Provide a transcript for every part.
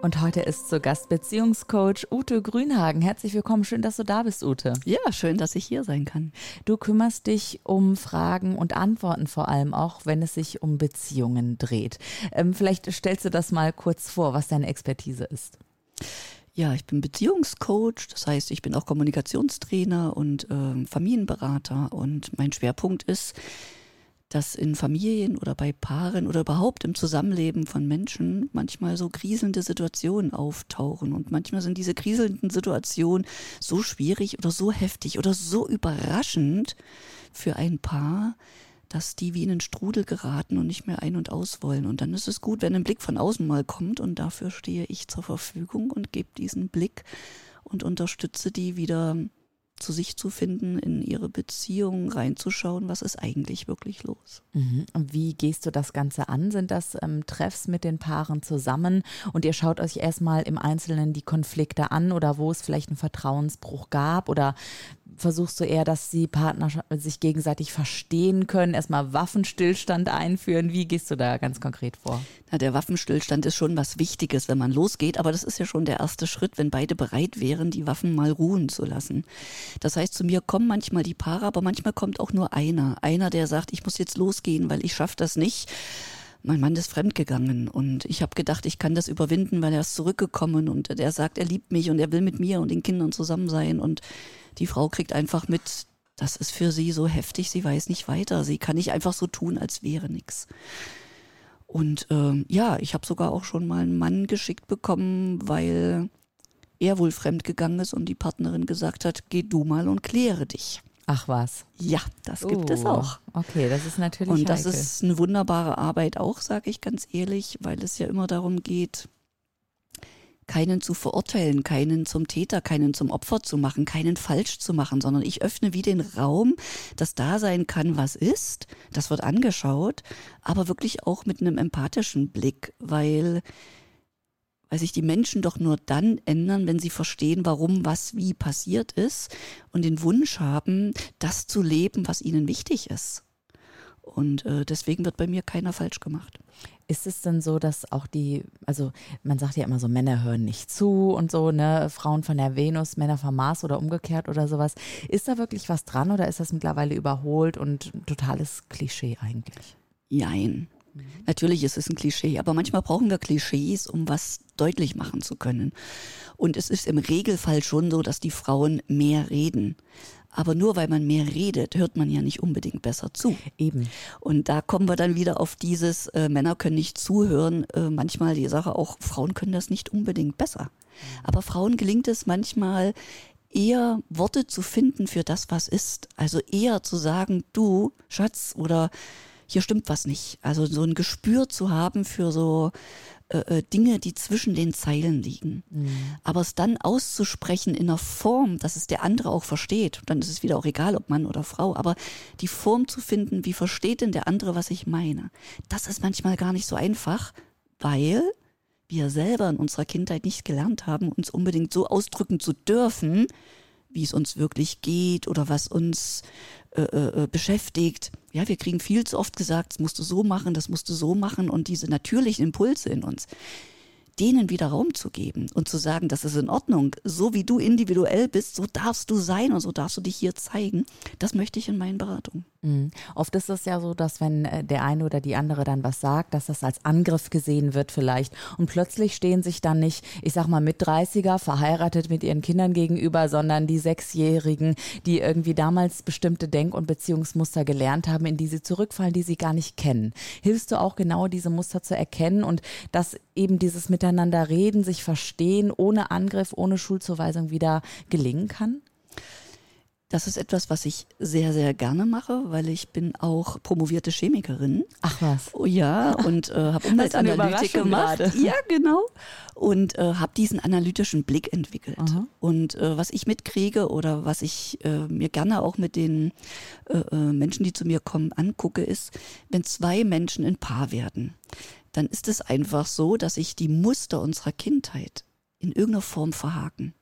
Und heute ist zu Gast Beziehungscoach Ute Grünhagen. Herzlich willkommen. Schön, dass du da bist, Ute. Ja, schön, dass ich hier sein kann. Du kümmerst dich um Fragen und Antworten vor allem auch, wenn es sich um Beziehungen dreht. Ähm, vielleicht stellst du das mal kurz vor, was deine Expertise ist. Ja, ich bin Beziehungscoach, das heißt, ich bin auch Kommunikationstrainer und äh, Familienberater und mein Schwerpunkt ist, dass in Familien oder bei Paaren oder überhaupt im Zusammenleben von Menschen manchmal so kriselnde Situationen auftauchen. Und manchmal sind diese kriselnden Situationen so schwierig oder so heftig oder so überraschend für ein Paar, dass die wie in einen Strudel geraten und nicht mehr ein- und aus wollen. Und dann ist es gut, wenn ein Blick von außen mal kommt und dafür stehe ich zur Verfügung und gebe diesen Blick und unterstütze die wieder zu sich zu finden, in ihre Beziehung reinzuschauen, was ist eigentlich wirklich los. Mhm. Und wie gehst du das Ganze an? Sind das ähm, Treffs mit den Paaren zusammen und ihr schaut euch erstmal im Einzelnen die Konflikte an oder wo es vielleicht einen Vertrauensbruch gab oder versuchst du eher, dass die Partner sich gegenseitig verstehen können, erstmal Waffenstillstand einführen? Wie gehst du da ganz konkret vor? Na, der Waffenstillstand ist schon was Wichtiges, wenn man losgeht, aber das ist ja schon der erste Schritt, wenn beide bereit wären, die Waffen mal ruhen zu lassen. Das heißt, zu mir kommen manchmal die Paare, aber manchmal kommt auch nur einer. Einer, der sagt, ich muss jetzt losgehen, weil ich schaffe das nicht mein Mann ist fremdgegangen und ich habe gedacht, ich kann das überwinden, weil er ist zurückgekommen und der sagt, er liebt mich und er will mit mir und den Kindern zusammen sein und die Frau kriegt einfach mit, das ist für sie so heftig, sie weiß nicht weiter. Sie kann nicht einfach so tun, als wäre nichts. Und ähm, ja, ich habe sogar auch schon mal einen Mann geschickt bekommen, weil er wohl fremdgegangen ist und die Partnerin gesagt hat, geh du mal und kläre dich. Ach was. Ja, das gibt es Oh, auch. Okay, das ist natürlich Und das heikel. ist eine wunderbare Arbeit auch, sage ich ganz ehrlich, weil es ja immer darum geht, keinen zu verurteilen, keinen zum Täter, keinen zum Opfer zu machen, keinen falsch zu machen, sondern ich öffne wie den Raum, dass da sein kann, was ist. Das wird angeschaut, aber wirklich auch mit einem empathischen Blick, weil weil sich die Menschen doch nur dann ändern, wenn sie verstehen, warum was wie passiert ist und den Wunsch haben, das zu leben, was ihnen wichtig ist. Und äh, deswegen wird bei mir keiner falsch gemacht. Ist es denn so, dass auch die, also man sagt ja immer so, Männer hören nicht zu und so, ne, Frauen von der Venus, Männer vom Mars oder umgekehrt oder sowas. Ist da wirklich was dran oder ist das mittlerweile überholt und ein totales Klischee eigentlich? Jein. Natürlich ist es ein Klischee, aber manchmal brauchen wir Klischees, um was deutlich machen zu können. Und es ist im Regelfall schon so, dass die Frauen mehr reden. Aber nur weil man mehr redet, hört man ja nicht unbedingt besser zu. Eben. Und da kommen wir dann wieder auf dieses, äh, Männer können nicht zuhören, äh, manchmal die Sache auch, Frauen können das nicht unbedingt besser. Aber Frauen gelingt es manchmal eher Worte zu finden für das, was ist. Also eher zu sagen, du, Schatz, oder hier stimmt was nicht. Also so ein Gespür zu haben für so äh, äh, Dinge, die zwischen den Zeilen liegen. Aber es dann auszusprechen in einer Form, dass es der andere auch versteht, dann ist es wieder auch egal, ob Mann oder Frau, aber die Form zu finden, wie versteht denn der andere, was ich meine, das ist manchmal gar nicht so einfach, weil wir selber in unserer Kindheit nicht gelernt haben, uns unbedingt so ausdrücken zu dürfen, wie es uns wirklich geht oder was uns äh, äh, beschäftigt. Ja, wir kriegen viel zu oft gesagt, das musst du so machen, das musst du so machen und diese natürlichen Impulse in uns, denen wieder Raum zu geben und zu sagen, das ist in Ordnung, so wie du individuell bist, so darfst du sein und so darfst du dich hier zeigen, das möchte ich in meinen Beratungen. Mhm. Oft ist es ja so, dass wenn äh, der eine oder die andere dann was sagt, dass das als Angriff gesehen wird vielleicht. Und plötzlich stehen sich dann nicht, ich sag mal, mit 30er verheiratet mit ihren Kindern gegenüber, sondern die Sechsjährigen, die irgendwie damals bestimmte Denk- und Beziehungsmuster gelernt haben, in die sie zurückfallen, die sie gar nicht kennen. Hilfst du auch genau diese Muster zu erkennen und dass eben dieses Miteinander reden, sich verstehen, ohne Angriff, ohne Schuldzuweisung wieder gelingen kann? Das ist etwas, was ich sehr, sehr gerne mache, weil ich bin auch promovierte Chemikerin. Ach was. Oh ja, und äh, habe Umweltanalytik gemacht. Grade. Ja, genau. Und äh, habe diesen analytischen Blick entwickelt. Aha. Und äh, was ich mitkriege oder was ich äh, mir gerne auch mit den äh, äh, Menschen, die zu mir kommen, angucke, ist, wenn zwei Menschen ein Paar werden, dann ist es einfach so, dass ich die Muster unserer Kindheit in irgendeiner Form verhaken.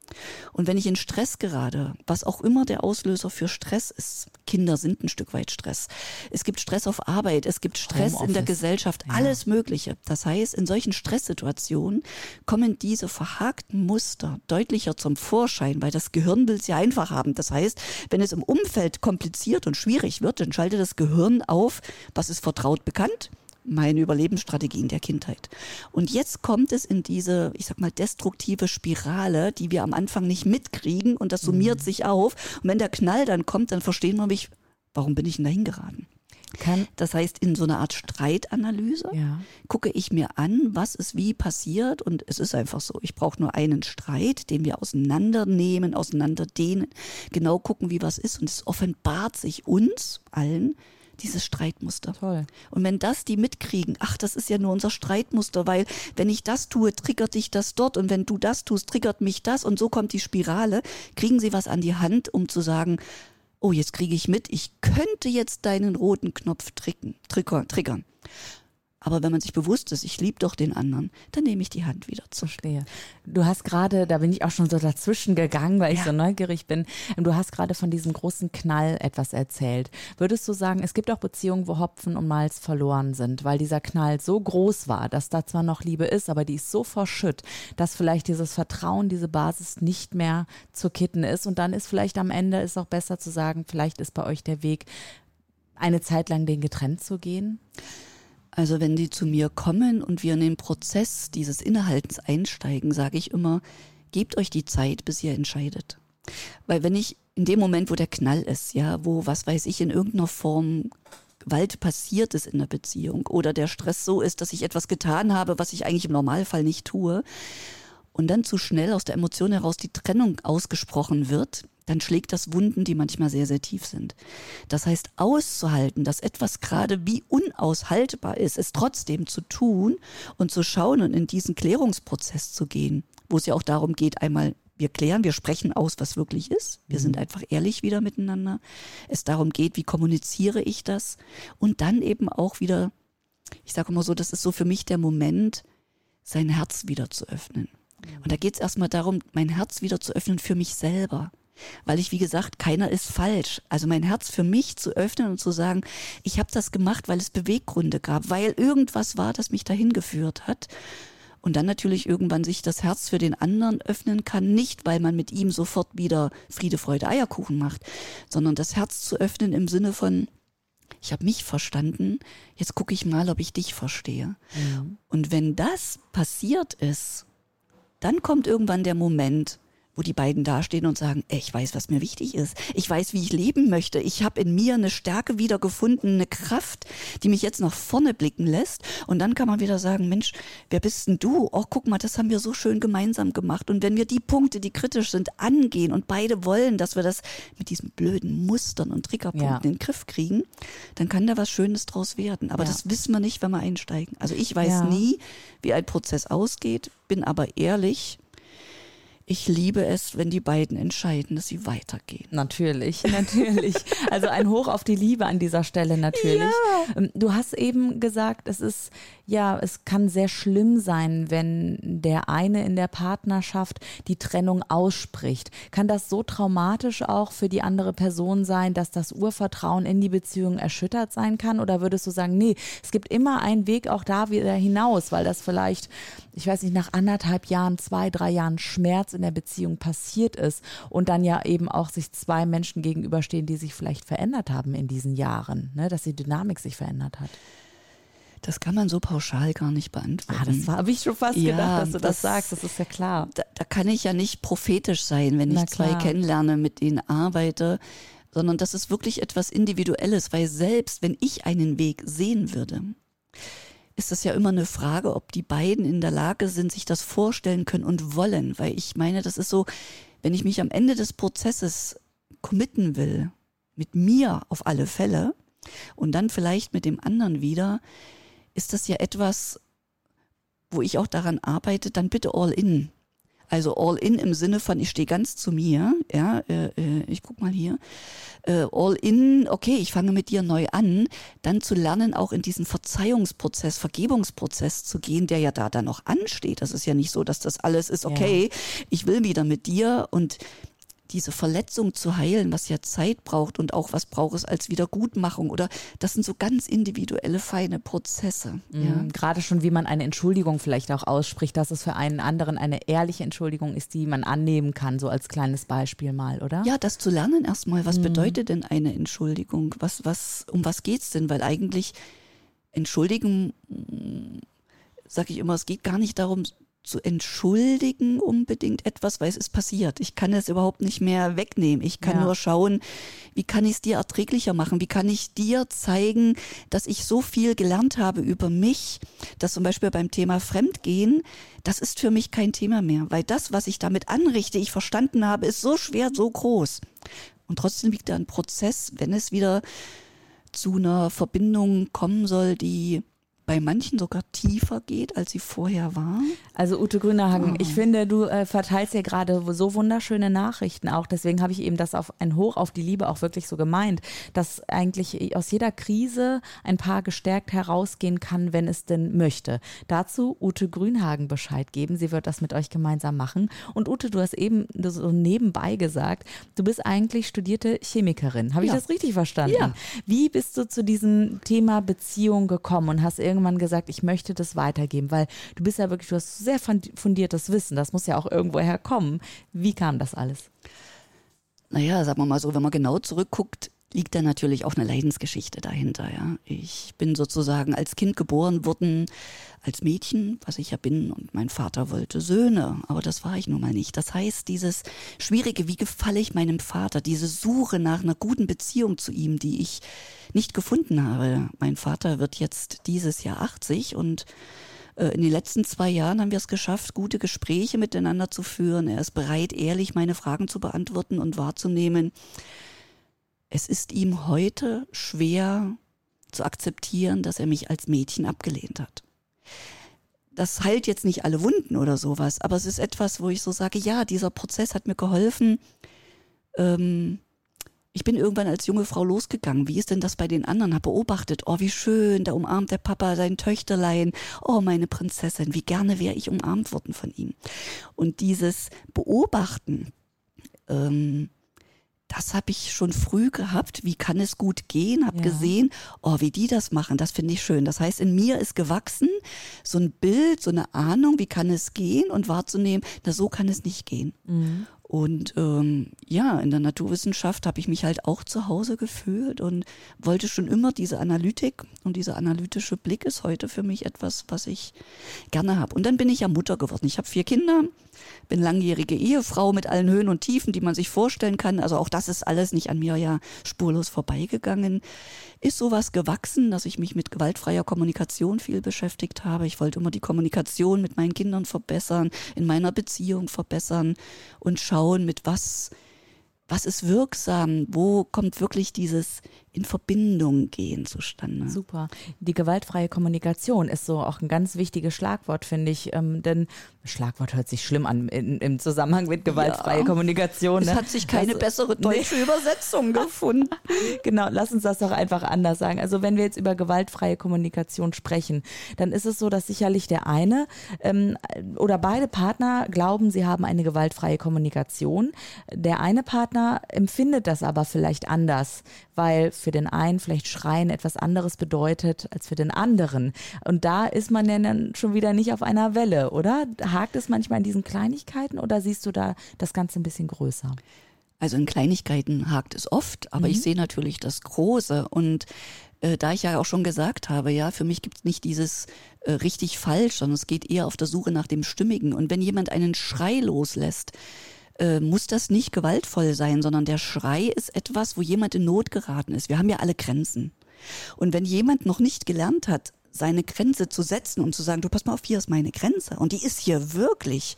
Und wenn ich in Stress gerate, was auch immer der Auslöser für Stress ist, Kinder sind ein Stück weit Stress. Es gibt Stress auf Arbeit, es gibt Stress Homeoffice. in der Gesellschaft, ja. alles Mögliche. Das heißt, in solchen Stresssituationen kommen diese verhakten Muster deutlicher zum Vorschein, weil das Gehirn will es ja einfach haben. Das heißt, wenn es im Umfeld kompliziert und schwierig wird, dann schaltet das Gehirn auf, was ist vertraut bekannt meine Überlebensstrategien der Kindheit. Und jetzt kommt es in diese, ich sag mal, destruktive Spirale, die wir am Anfang nicht mitkriegen und das summiert mhm. sich auf. Und wenn der Knall dann kommt, dann verstehen wir mich, warum bin ich denn dahin geraten? Kann, das heißt, in so einer Art Streitanalyse ja. gucke ich mir an, was ist wie passiert und es ist einfach so. Ich brauche nur einen Streit, den wir auseinandernehmen, auseinanderdehnen, genau gucken, wie was ist und es offenbart sich uns allen, dieses Streitmuster. Toll. Und wenn das die mitkriegen, ach, das ist ja nur unser Streitmuster, weil wenn ich das tue, triggert dich das dort und wenn du das tust, triggert mich das und so kommt die Spirale, kriegen sie was an die Hand, um zu sagen, oh, jetzt kriege ich mit, ich könnte jetzt deinen roten Knopf tricken, triggern. Aber wenn man sich bewusst ist, ich liebe doch den anderen, dann nehme ich die Hand wieder zu. Verstehe. Du hast gerade, da bin ich auch schon so dazwischen gegangen, weil ich so neugierig bin. Du hast gerade von diesem großen Knall etwas erzählt. Würdest du sagen, es gibt auch Beziehungen, wo Hopfen und Malz verloren sind, weil dieser Knall so groß war, dass da zwar noch Liebe ist, aber die ist so verschütt, dass vielleicht dieses Vertrauen, diese Basis nicht mehr zu kitten ist. Und dann ist vielleicht am Ende ist auch besser zu sagen, vielleicht ist bei euch der Weg, eine Zeit lang den getrennt zu gehen? Also wenn die zu mir kommen und wir in den Prozess dieses Innehaltens einsteigen, sage ich immer, gebt euch die Zeit, bis ihr entscheidet. Weil wenn ich in dem Moment, wo der Knall ist, ja, wo, was weiß ich, in irgendeiner Form Gewalt passiert ist in der Beziehung oder der Stress so ist, dass ich etwas getan habe, was ich eigentlich im Normalfall nicht tue, und dann zu schnell aus der Emotion heraus die Trennung ausgesprochen wird, dann schlägt das Wunden, die manchmal sehr, sehr tief sind. Das heißt, auszuhalten, dass etwas gerade wie unaushaltbar ist, es trotzdem zu tun und zu schauen und in diesen Klärungsprozess zu gehen, wo es ja auch darum geht, einmal wir klären, wir sprechen aus, was wirklich ist. Wir mhm. sind einfach ehrlich wieder miteinander. Es darum geht, wie kommuniziere ich das? Und dann eben auch wieder, ich sage immer so, das ist so für mich der Moment, sein Herz wieder zu öffnen. Und da geht es erstmal darum, mein Herz wieder zu öffnen für mich selber. Weil ich, wie gesagt, keiner ist falsch. Also mein Herz für mich zu öffnen und zu sagen, ich habe das gemacht, weil es Beweggründe gab, weil irgendwas war, das mich dahin geführt hat. Und dann natürlich irgendwann sich das Herz für den anderen öffnen kann, nicht weil man mit ihm sofort wieder Friede, Freude, Eierkuchen macht, sondern das Herz zu öffnen im Sinne von, ich habe mich verstanden, jetzt gucke ich mal, ob ich dich verstehe. Mhm. Und wenn das passiert ist, dann kommt irgendwann der Moment, wo die beiden dastehen und sagen, ich weiß, was mir wichtig ist. Ich weiß, wie ich leben möchte. Ich habe in mir eine Stärke wiedergefunden, eine Kraft, die mich jetzt nach vorne blicken lässt. Und dann kann man wieder sagen, Mensch, wer bist denn du? Oh, guck mal, das haben wir so schön gemeinsam gemacht. Und wenn wir die Punkte, die kritisch sind, angehen und beide wollen, dass wir das mit diesen blöden Mustern und Triggerpunkten ja. in den Griff kriegen, dann kann da was Schönes draus werden. Aber ja. das wissen wir nicht, wenn wir einsteigen. Also ich weiß ja. nie, wie ein Prozess ausgeht, bin aber ehrlich, ich liebe es, wenn die beiden entscheiden, dass sie weitergehen. Natürlich, natürlich. Also ein Hoch auf die Liebe an dieser Stelle natürlich. Ja. Ähm, du hast eben gesagt, es ist ja, es kann sehr schlimm sein, wenn der eine in der Partnerschaft die Trennung ausspricht. Kann das so traumatisch auch für die andere Person sein, dass das Urvertrauen in die Beziehung erschüttert sein kann? Oder würdest du sagen, nee, es gibt immer einen Weg auch da wieder hinaus, weil das vielleicht, ich weiß nicht, nach anderthalb Jahren, zwei, drei Jahren Schmerz in der Beziehung passiert ist und dann ja eben auch sich zwei Menschen gegenüberstehen, die sich vielleicht verändert haben in diesen Jahren, ne? dass die Dynamik sich verändert hat. Das kann man so pauschal gar nicht beantworten. Ah, das habe ich schon fast ja, gedacht, dass du das, das, sagst. Das ist ja klar. Da, da, kann ich ja nicht prophetisch sein, wenn ich zwei kennenlerne, mit denen arbeite, sondern das ist wirklich etwas Individuelles, weil selbst wenn ich einen Weg sehen würde, ist das ja immer eine Frage, ob die beiden in der Lage sind, sich das vorstellen können und wollen. Weil ich meine, das ist so, wenn ich mich am Ende des Prozesses committen will, mit mir auf alle Fälle und dann vielleicht mit dem anderen wieder, ist das ja etwas, wo ich auch daran arbeite, dann bitte all in. Also all in im Sinne von, ich stehe ganz zu mir, ja, äh, äh, ich guck mal hier, äh, all in, okay, ich fange mit dir neu an, dann zu lernen, auch in diesen Verzeihungsprozess, Vergebungsprozess zu gehen, der ja da dann noch ansteht. Das ist ja nicht so, dass das alles ist, okay, ja. ich will wieder mit dir und diese Verletzung zu heilen, was ja Zeit braucht und auch was braucht es als Wiedergutmachung oder das sind so ganz individuelle, feine Prozesse. Mhm, ja. Gerade schon, wie man eine Entschuldigung vielleicht auch ausspricht, dass es für einen anderen eine ehrliche Entschuldigung ist, die man annehmen kann, so als kleines Beispiel mal, oder? Ja, das zu lernen erstmal. Was mhm. bedeutet denn eine Entschuldigung? Was, was, um was geht's denn? Weil eigentlich entschuldigen, sage ich immer, es geht gar nicht darum, zu entschuldigen unbedingt etwas, weil es ist passiert. Ich kann es überhaupt nicht mehr wegnehmen. Ich kann ja. nur schauen, wie kann ich es dir erträglicher machen? Wie kann ich dir zeigen, dass ich so viel gelernt habe über mich, dass zum Beispiel beim Thema Fremdgehen, das ist für mich kein Thema mehr, weil das, was ich damit anrichte, ich verstanden habe, ist so schwer, so groß. Und trotzdem liegt da ein Prozess, wenn es wieder zu einer Verbindung kommen soll, die bei manchen sogar tiefer geht, als sie vorher war. Also Ute Grünerhagen, oh. ich finde, du äh, verteilst ja gerade so wunderschöne Nachrichten auch. Deswegen habe ich eben das auf ein Hoch auf die Liebe auch wirklich so gemeint, dass eigentlich aus jeder Krise ein Paar gestärkt herausgehen kann, wenn es denn möchte. Dazu Ute Grünhagen Bescheid geben. Sie wird das mit euch gemeinsam machen. Und Ute, du hast eben so nebenbei gesagt, du bist eigentlich studierte Chemikerin. Habe ich ja. das richtig verstanden? Ja. Wie bist du zu diesem Thema Beziehung gekommen und hast irgendwie irgendwann gesagt, ich möchte das weitergeben, weil du bist ja wirklich, du hast sehr fundiertes Wissen, das muss ja auch irgendwoher kommen. Wie kam das alles? Naja, sagen wir mal so, wenn man genau zurückguckt, liegt da natürlich auch eine Leidensgeschichte dahinter. Ja. Ich bin sozusagen als Kind geboren worden, als Mädchen, was ich ja bin, und mein Vater wollte Söhne, aber das war ich nun mal nicht. Das heißt, dieses Schwierige, wie gefalle ich meinem Vater, diese Suche nach einer guten Beziehung zu ihm, die ich nicht gefunden habe. Mein Vater wird jetzt dieses Jahr 80 und äh, in den letzten zwei Jahren haben wir es geschafft, gute Gespräche miteinander zu führen. Er ist bereit, ehrlich meine Fragen zu beantworten und wahrzunehmen. Es ist ihm heute schwer zu akzeptieren, dass er mich als Mädchen abgelehnt hat. Das heilt jetzt nicht alle Wunden oder sowas, aber es ist etwas, wo ich so sage, ja, dieser Prozess hat mir geholfen. Ähm, ich bin irgendwann als junge Frau losgegangen. Wie ist denn das bei den anderen? Habe beobachtet, oh, wie schön, da umarmt der Papa sein Töchterlein. Oh, meine Prinzessin, wie gerne wäre ich umarmt worden von ihm. Und dieses Beobachten, ähm, das habe ich schon früh gehabt. Wie kann es gut gehen? Habe ja. gesehen, oh, wie die das machen. Das finde ich schön. Das heißt, in mir ist gewachsen so ein Bild, so eine Ahnung, wie kann es gehen und wahrzunehmen, na so kann es nicht gehen. Mhm. Und ähm, ja, in der Naturwissenschaft habe ich mich halt auch zu Hause gefühlt und wollte schon immer diese Analytik und dieser analytische Blick ist heute für mich etwas, was ich gerne habe. Und dann bin ich ja Mutter geworden. Ich habe vier Kinder, bin langjährige Ehefrau mit allen Höhen und Tiefen, die man sich vorstellen kann. Also auch das ist alles nicht an mir ja spurlos vorbeigegangen. Ist sowas gewachsen, dass ich mich mit gewaltfreier Kommunikation viel beschäftigt habe. Ich wollte immer die Kommunikation mit meinen Kindern verbessern, in meiner Beziehung verbessern und schauen, mit was was ist wirksam? Wo kommt wirklich dieses in Verbindung gehen zustande? Super. Die gewaltfreie Kommunikation ist so auch ein ganz wichtiges Schlagwort, finde ich. Ähm, denn Schlagwort hört sich schlimm an in, im Zusammenhang mit gewaltfreie ja. Kommunikation. Ne? Es hat sich keine also, bessere deutsche nee. Übersetzung gefunden. genau, lass uns das doch einfach anders sagen. Also wenn wir jetzt über gewaltfreie Kommunikation sprechen, dann ist es so, dass sicherlich der eine ähm, oder beide Partner glauben, sie haben eine gewaltfreie Kommunikation. Der eine Partner empfindet das aber vielleicht anders, weil für den einen vielleicht Schreien etwas anderes bedeutet als für den anderen. Und da ist man ja dann schon wieder nicht auf einer Welle, oder? Hakt es manchmal in diesen Kleinigkeiten oder siehst du da das Ganze ein bisschen größer? Also in Kleinigkeiten hakt es oft, aber mhm. ich sehe natürlich das Große und äh, da ich ja auch schon gesagt habe, ja, für mich gibt es nicht dieses äh, richtig falsch, sondern es geht eher auf der Suche nach dem Stimmigen. Und wenn jemand einen Schrei loslässt, äh, muss das nicht gewaltvoll sein, sondern der Schrei ist etwas, wo jemand in Not geraten ist. Wir haben ja alle Grenzen. Und wenn jemand noch nicht gelernt hat, seine Grenze zu setzen und zu sagen, du pass mal auf, hier ist meine Grenze und die ist hier wirklich,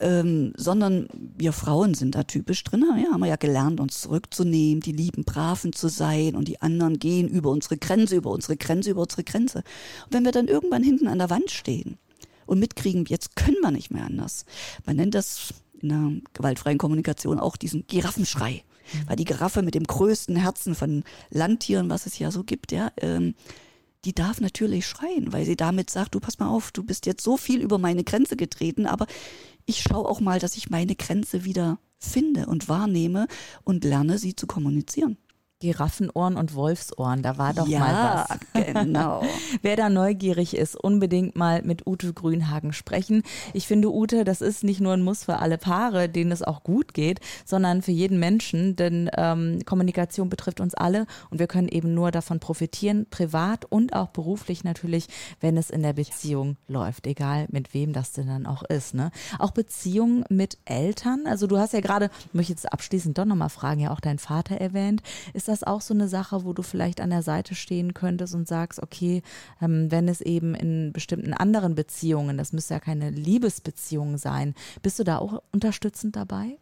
ähm, sondern wir Frauen sind da typisch drin. Ja, haben wir ja gelernt, uns zurückzunehmen, die lieben Braven zu sein und die anderen gehen über unsere Grenze, über unsere Grenze, über unsere Grenze. Und wenn wir dann irgendwann hinten an der Wand stehen und mitkriegen, jetzt können wir nicht mehr anders. Man nennt das in der gewaltfreien Kommunikation auch diesen Giraffenschrei. Mhm. Weil die Giraffe mit dem größten Herzen von Landtieren, was es ja so gibt, ja, ähm, die darf natürlich schreien, weil sie damit sagt, du pass mal auf, du bist jetzt so viel über meine Grenze getreten, aber ich schaue auch mal, dass ich meine Grenze wieder finde und wahrnehme und lerne, sie zu kommunizieren. Giraffenohren und Wolfsohren, da war doch ja, mal was. genau. Wer da neugierig ist, unbedingt mal mit Ute Grünhagen sprechen. Ich finde, Ute, das ist nicht nur ein Muss für alle Paare, denen es auch gut geht, sondern für jeden Menschen, denn ähm, Kommunikation betrifft uns alle und wir können eben nur davon profitieren, privat und auch beruflich natürlich, wenn es in der Beziehung läuft, egal mit wem das denn dann auch ist. Ne? Auch Beziehungen mit Eltern, also du hast ja gerade, möchte jetzt abschließend doch nochmal fragen, ja auch dein Vater erwähnt, ist das das auch so eine Sache, wo du vielleicht an der Seite stehen könntest und sagst, okay, ähm, wenn es eben in bestimmten anderen Beziehungen, das müsste ja keine Liebesbeziehung sein, bist du da auch unterstützend dabei?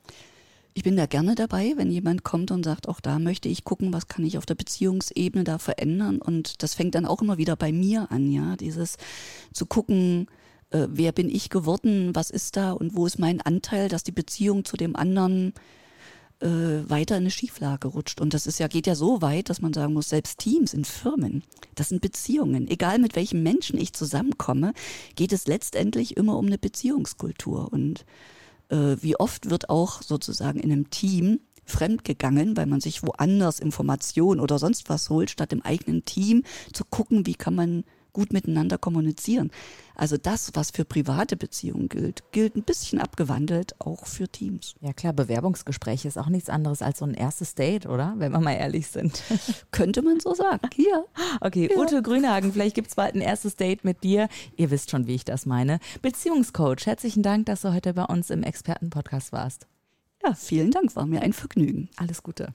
Ich bin da gerne dabei, wenn jemand kommt und sagt, auch da möchte ich gucken, was kann ich auf der Beziehungsebene da verändern. Und das fängt dann auch immer wieder bei mir an, ja, dieses zu gucken, äh, wer bin ich geworden, was ist da und wo ist mein Anteil, dass die Beziehung zu dem anderen äh, weiter in eine Schieflage rutscht. Und das ist ja, geht ja so weit, dass man sagen muss, selbst Teams in Firmen, das sind Beziehungen. Egal mit welchem Menschen ich zusammenkomme, geht es letztendlich immer um eine Beziehungskultur. Und äh, wie oft wird auch sozusagen in einem Team fremdgegangen, weil man sich woanders Informationen oder sonst was holt, statt im eigenen Team zu gucken, wie kann man gut miteinander kommunizieren. Also das, was für private Beziehungen gilt, gilt ein bisschen abgewandelt auch für Teams. Ja klar, Bewerbungsgespräche ist auch nichts anderes als so ein erstes Date, oder? Wenn wir mal ehrlich sind. Könnte man so sagen. Hier. Okay, ja. Ute Grünhagen, vielleicht gibt es bald ein erstes Date mit dir. Ihr wisst schon, wie ich das meine. Beziehungscoach, herzlichen Dank, dass du heute bei uns im Expertenpodcast warst. Ja, vielen Dank, war mir ein Vergnügen. Alles Gute.